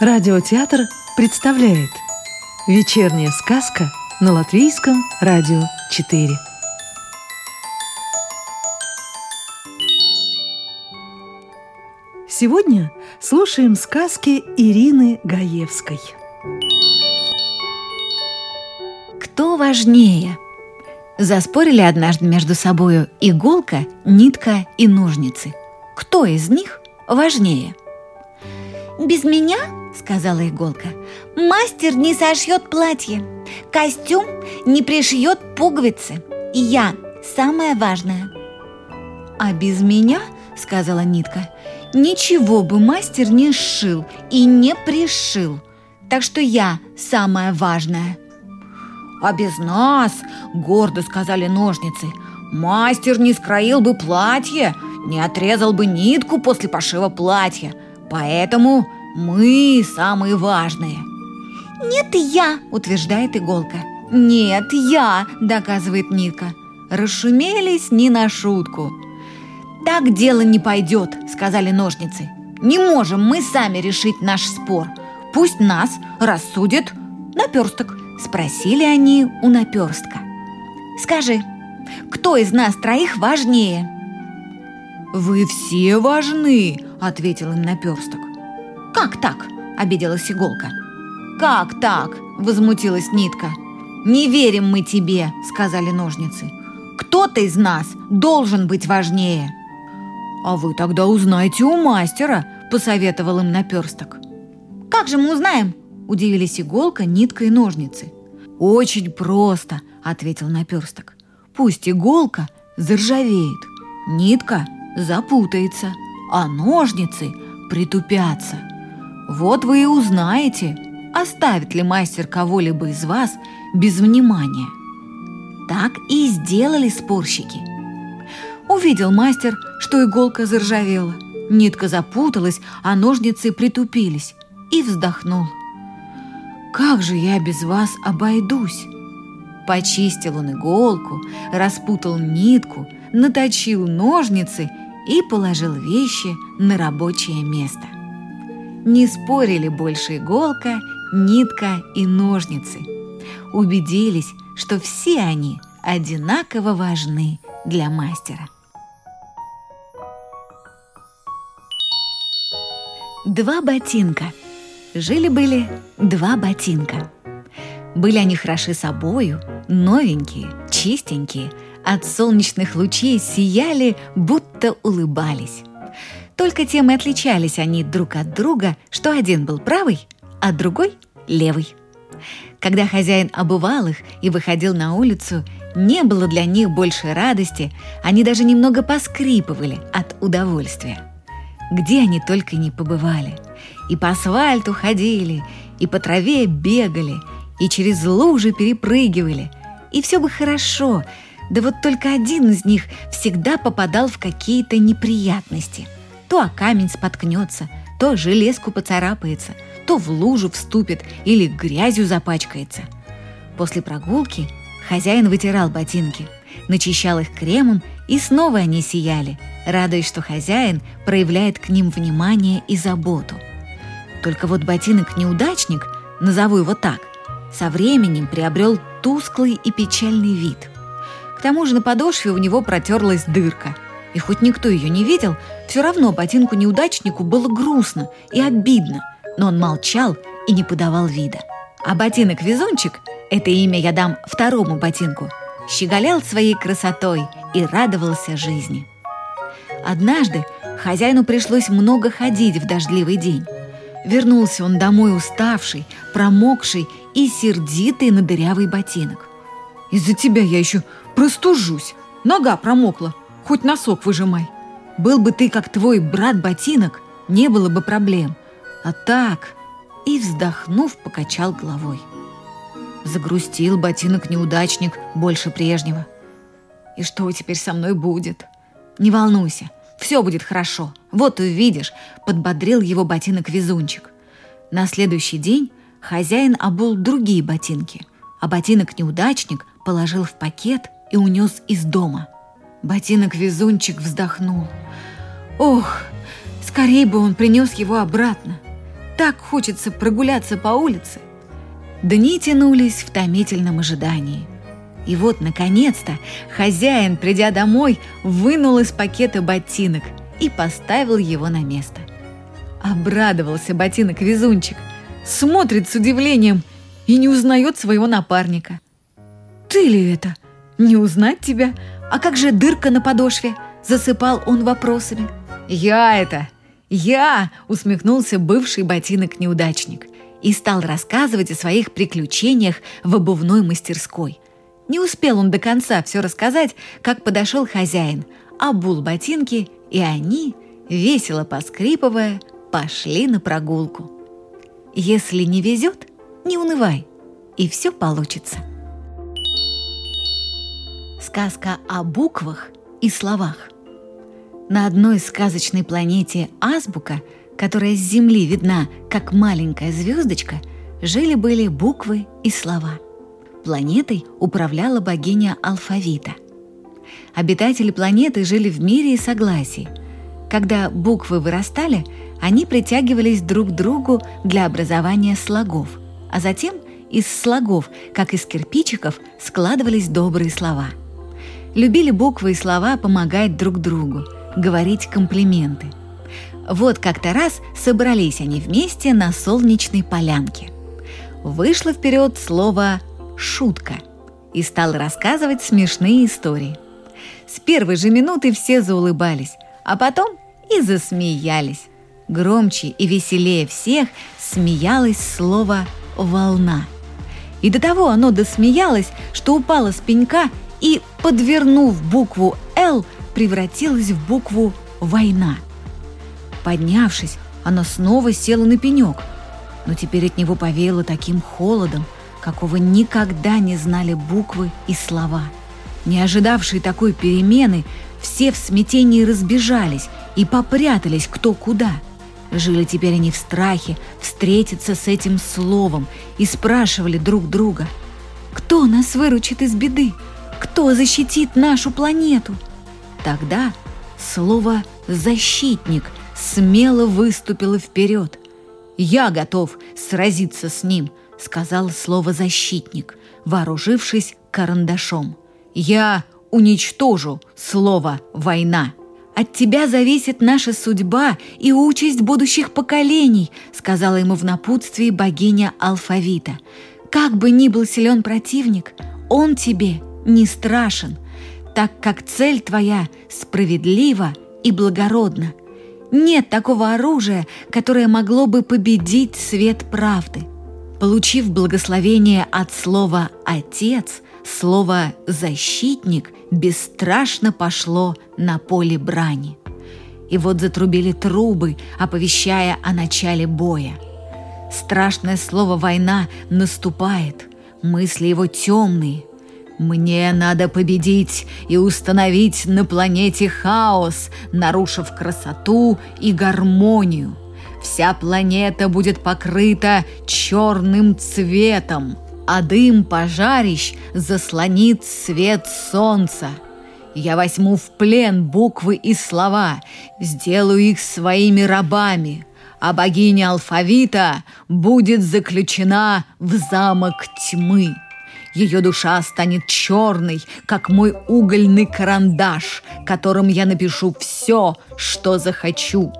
Радиотеатр представляет Вечерняя сказка на Латвийском радио 4 Сегодня слушаем сказки Ирины Гаевской Кто важнее? Заспорили однажды между собою иголка, нитка и ножницы. Кто из них важнее? Без меня, сказала иголка, мастер не сошьет платье, костюм не пришьет пуговицы. И я самое важное. А без меня, сказала нитка, ничего бы мастер не сшил и не пришил. Так что я самое важное. А без нас, гордо сказали ножницы, мастер не скроил бы платье, не отрезал бы нитку после пошива платья. Поэтому мы самые важные. Нет, я, утверждает иголка. Нет, я, доказывает нитка. Расшумелись не на шутку. Так дело не пойдет, сказали ножницы. Не можем мы сами решить наш спор. Пусть нас рассудит наперсток. Спросили они у наперстка. Скажи, кто из нас троих важнее? Вы все важны, ответил им наперсток. Как так? обиделась иголка. Как так? возмутилась нитка. Не верим мы тебе, сказали ножницы. Кто-то из нас должен быть важнее. А вы тогда узнаете у мастера, посоветовал им наперсток. Как же мы узнаем? Удивились иголка, нитка и ножницы. «Очень просто», — ответил наперсток. «Пусть иголка заржавеет, нитка запутается, а ножницы притупятся. Вот вы и узнаете, оставит ли мастер кого-либо из вас без внимания». Так и сделали спорщики. Увидел мастер, что иголка заржавела, нитка запуталась, а ножницы притупились, и вздохнул. Как же я без вас обойдусь? Почистил он иголку, распутал нитку, наточил ножницы и положил вещи на рабочее место. Не спорили больше иголка, нитка и ножницы. Убедились, что все они одинаково важны для мастера. Два ботинка – Жили-были два ботинка. Были они хороши собою, новенькие, чистенькие, от солнечных лучей сияли, будто улыбались. Только тем и отличались они друг от друга, что один был правый, а другой — левый. Когда хозяин обувал их и выходил на улицу, не было для них больше радости, они даже немного поскрипывали от удовольствия. Где они только не побывали. И по асфальту ходили, и по траве бегали, и через лужи перепрыгивали. И все бы хорошо, да вот только один из них всегда попадал в какие-то неприятности. То о камень споткнется, то железку поцарапается, то в лужу вступит или грязью запачкается. После прогулки хозяин вытирал ботинки, начищал их кремом, и снова они сияли, радуясь, что хозяин проявляет к ним внимание и заботу – только вот ботинок-неудачник, назову его так, со временем приобрел тусклый и печальный вид. К тому же на подошве у него протерлась дырка. И хоть никто ее не видел, все равно ботинку-неудачнику было грустно и обидно, но он молчал и не подавал вида. А ботинок-везунчик, это имя я дам второму ботинку, щеголял своей красотой и радовался жизни. Однажды хозяину пришлось много ходить в дождливый день. Вернулся он домой уставший, промокший и сердитый на дырявый ботинок. «Из-за тебя я еще простужусь. Нога промокла. Хоть носок выжимай. Был бы ты, как твой брат-ботинок, не было бы проблем. А так...» И, вздохнув, покачал головой. Загрустил ботинок-неудачник больше прежнего. «И что теперь со мной будет?» «Не волнуйся, все будет хорошо. Вот увидишь», — подбодрил его ботинок-везунчик. На следующий день хозяин обул другие ботинки, а ботинок-неудачник положил в пакет и унес из дома. Ботинок-везунчик вздохнул. «Ох, скорее бы он принес его обратно. так хочется прогуляться по улице. Дни тянулись в томительном ожидании. И вот, наконец-то, хозяин, придя домой, вынул из пакета ботинок и поставил его на место. Обрадовался ботинок-везунчик, смотрит с удивлением и не узнает своего напарника. «Ты ли это? Не узнать тебя? А как же дырка на подошве?» Засыпал он вопросами. «Я это! Я!» – усмехнулся бывший ботинок-неудачник и стал рассказывать о своих приключениях в обувной мастерской. Не успел он до конца все рассказать, как подошел хозяин, обул ботинки, и они, весело поскрипывая, пошли на прогулку. Если не везет, не унывай, и все получится. Сказка о буквах и словах. На одной сказочной планете Азбука, которая с Земли видна как маленькая звездочка, жили-были буквы и слова. Планетой управляла богиня алфавита. Обитатели планеты жили в мире и согласии. Когда буквы вырастали, они притягивались друг к другу для образования слогов, а затем из слогов, как из кирпичиков, складывались добрые слова. Любили буквы и слова помогать друг другу, говорить комплименты. Вот как-то раз собрались они вместе на солнечной полянке. Вышло вперед слово «шутка» и стал рассказывать смешные истории. С первой же минуты все заулыбались, а потом и засмеялись. Громче и веселее всех смеялось слово «волна». И до того оно досмеялось, что упало с пенька и, подвернув букву «Л», превратилась в букву «Война». Поднявшись, оно снова села на пенек, но теперь от него повеяло таким холодом, какого никогда не знали буквы и слова. Не ожидавшие такой перемены, все в смятении разбежались и попрятались кто куда – Жили теперь они в страхе встретиться с этим словом и спрашивали друг друга, кто нас выручит из беды, кто защитит нашу планету. Тогда слово «защитник» смело выступило вперед. «Я готов сразиться с ним», — сказал слово «защитник», вооружившись карандашом. «Я уничтожу слово «война». От тебя зависит наша судьба и участь будущих поколений», сказала ему в напутствии богиня алфавита. «Как бы ни был силен противник, он тебе не страшен, так как цель твоя справедлива и благородна. Нет такого оружия, которое могло бы победить свет правды». Получив благословение от слова «отец», слово «защитник» бесстрашно пошло на поле брани. И вот затрубили трубы, оповещая о начале боя. Страшное слово «война» наступает, мысли его темные. «Мне надо победить и установить на планете хаос, нарушив красоту и гармонию. Вся планета будет покрыта черным цветом» а дым пожарищ заслонит свет солнца. Я возьму в плен буквы и слова, сделаю их своими рабами, а богиня алфавита будет заключена в замок тьмы. Ее душа станет черной, как мой угольный карандаш, которым я напишу все, что захочу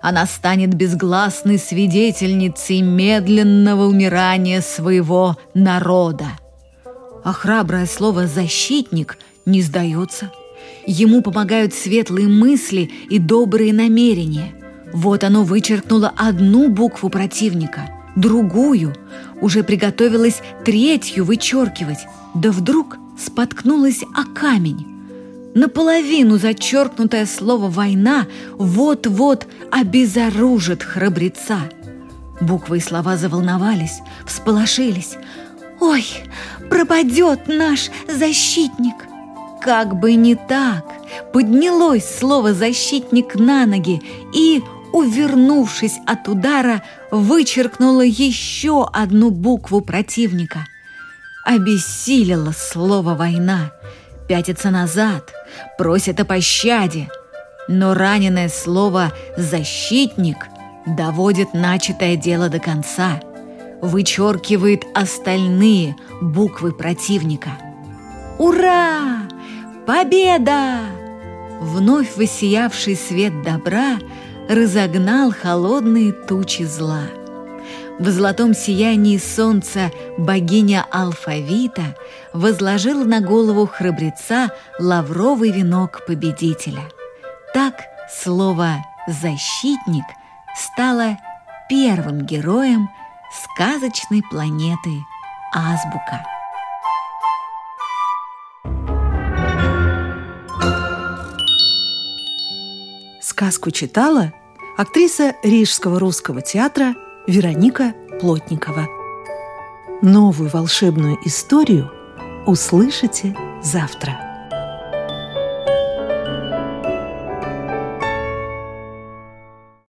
она станет безгласной свидетельницей медленного умирания своего народа. А храброе слово «защитник» не сдается. Ему помогают светлые мысли и добрые намерения. Вот оно вычеркнуло одну букву противника, другую, уже приготовилось третью вычеркивать, да вдруг споткнулась о камень наполовину зачеркнутое слово «война» вот-вот обезоружит храбреца. Буквы и слова заволновались, всполошились. «Ой, пропадет наш защитник!» Как бы не так, поднялось слово «защитник» на ноги и, увернувшись от удара, вычеркнуло еще одну букву противника. Обессилило слово «война», пятится назад – просит о пощаде. Но раненое слово «защитник» доводит начатое дело до конца, вычеркивает остальные буквы противника. Ура! Победа! Вновь воссиявший свет добра разогнал холодные тучи зла. В золотом сиянии солнца богиня алфавита возложила на голову храбреца лавровый венок победителя. Так слово «защитник» стало первым героем сказочной планеты Азбука. Сказку читала актриса Рижского русского театра Вероника Плотникова. Новую волшебную историю услышите завтра.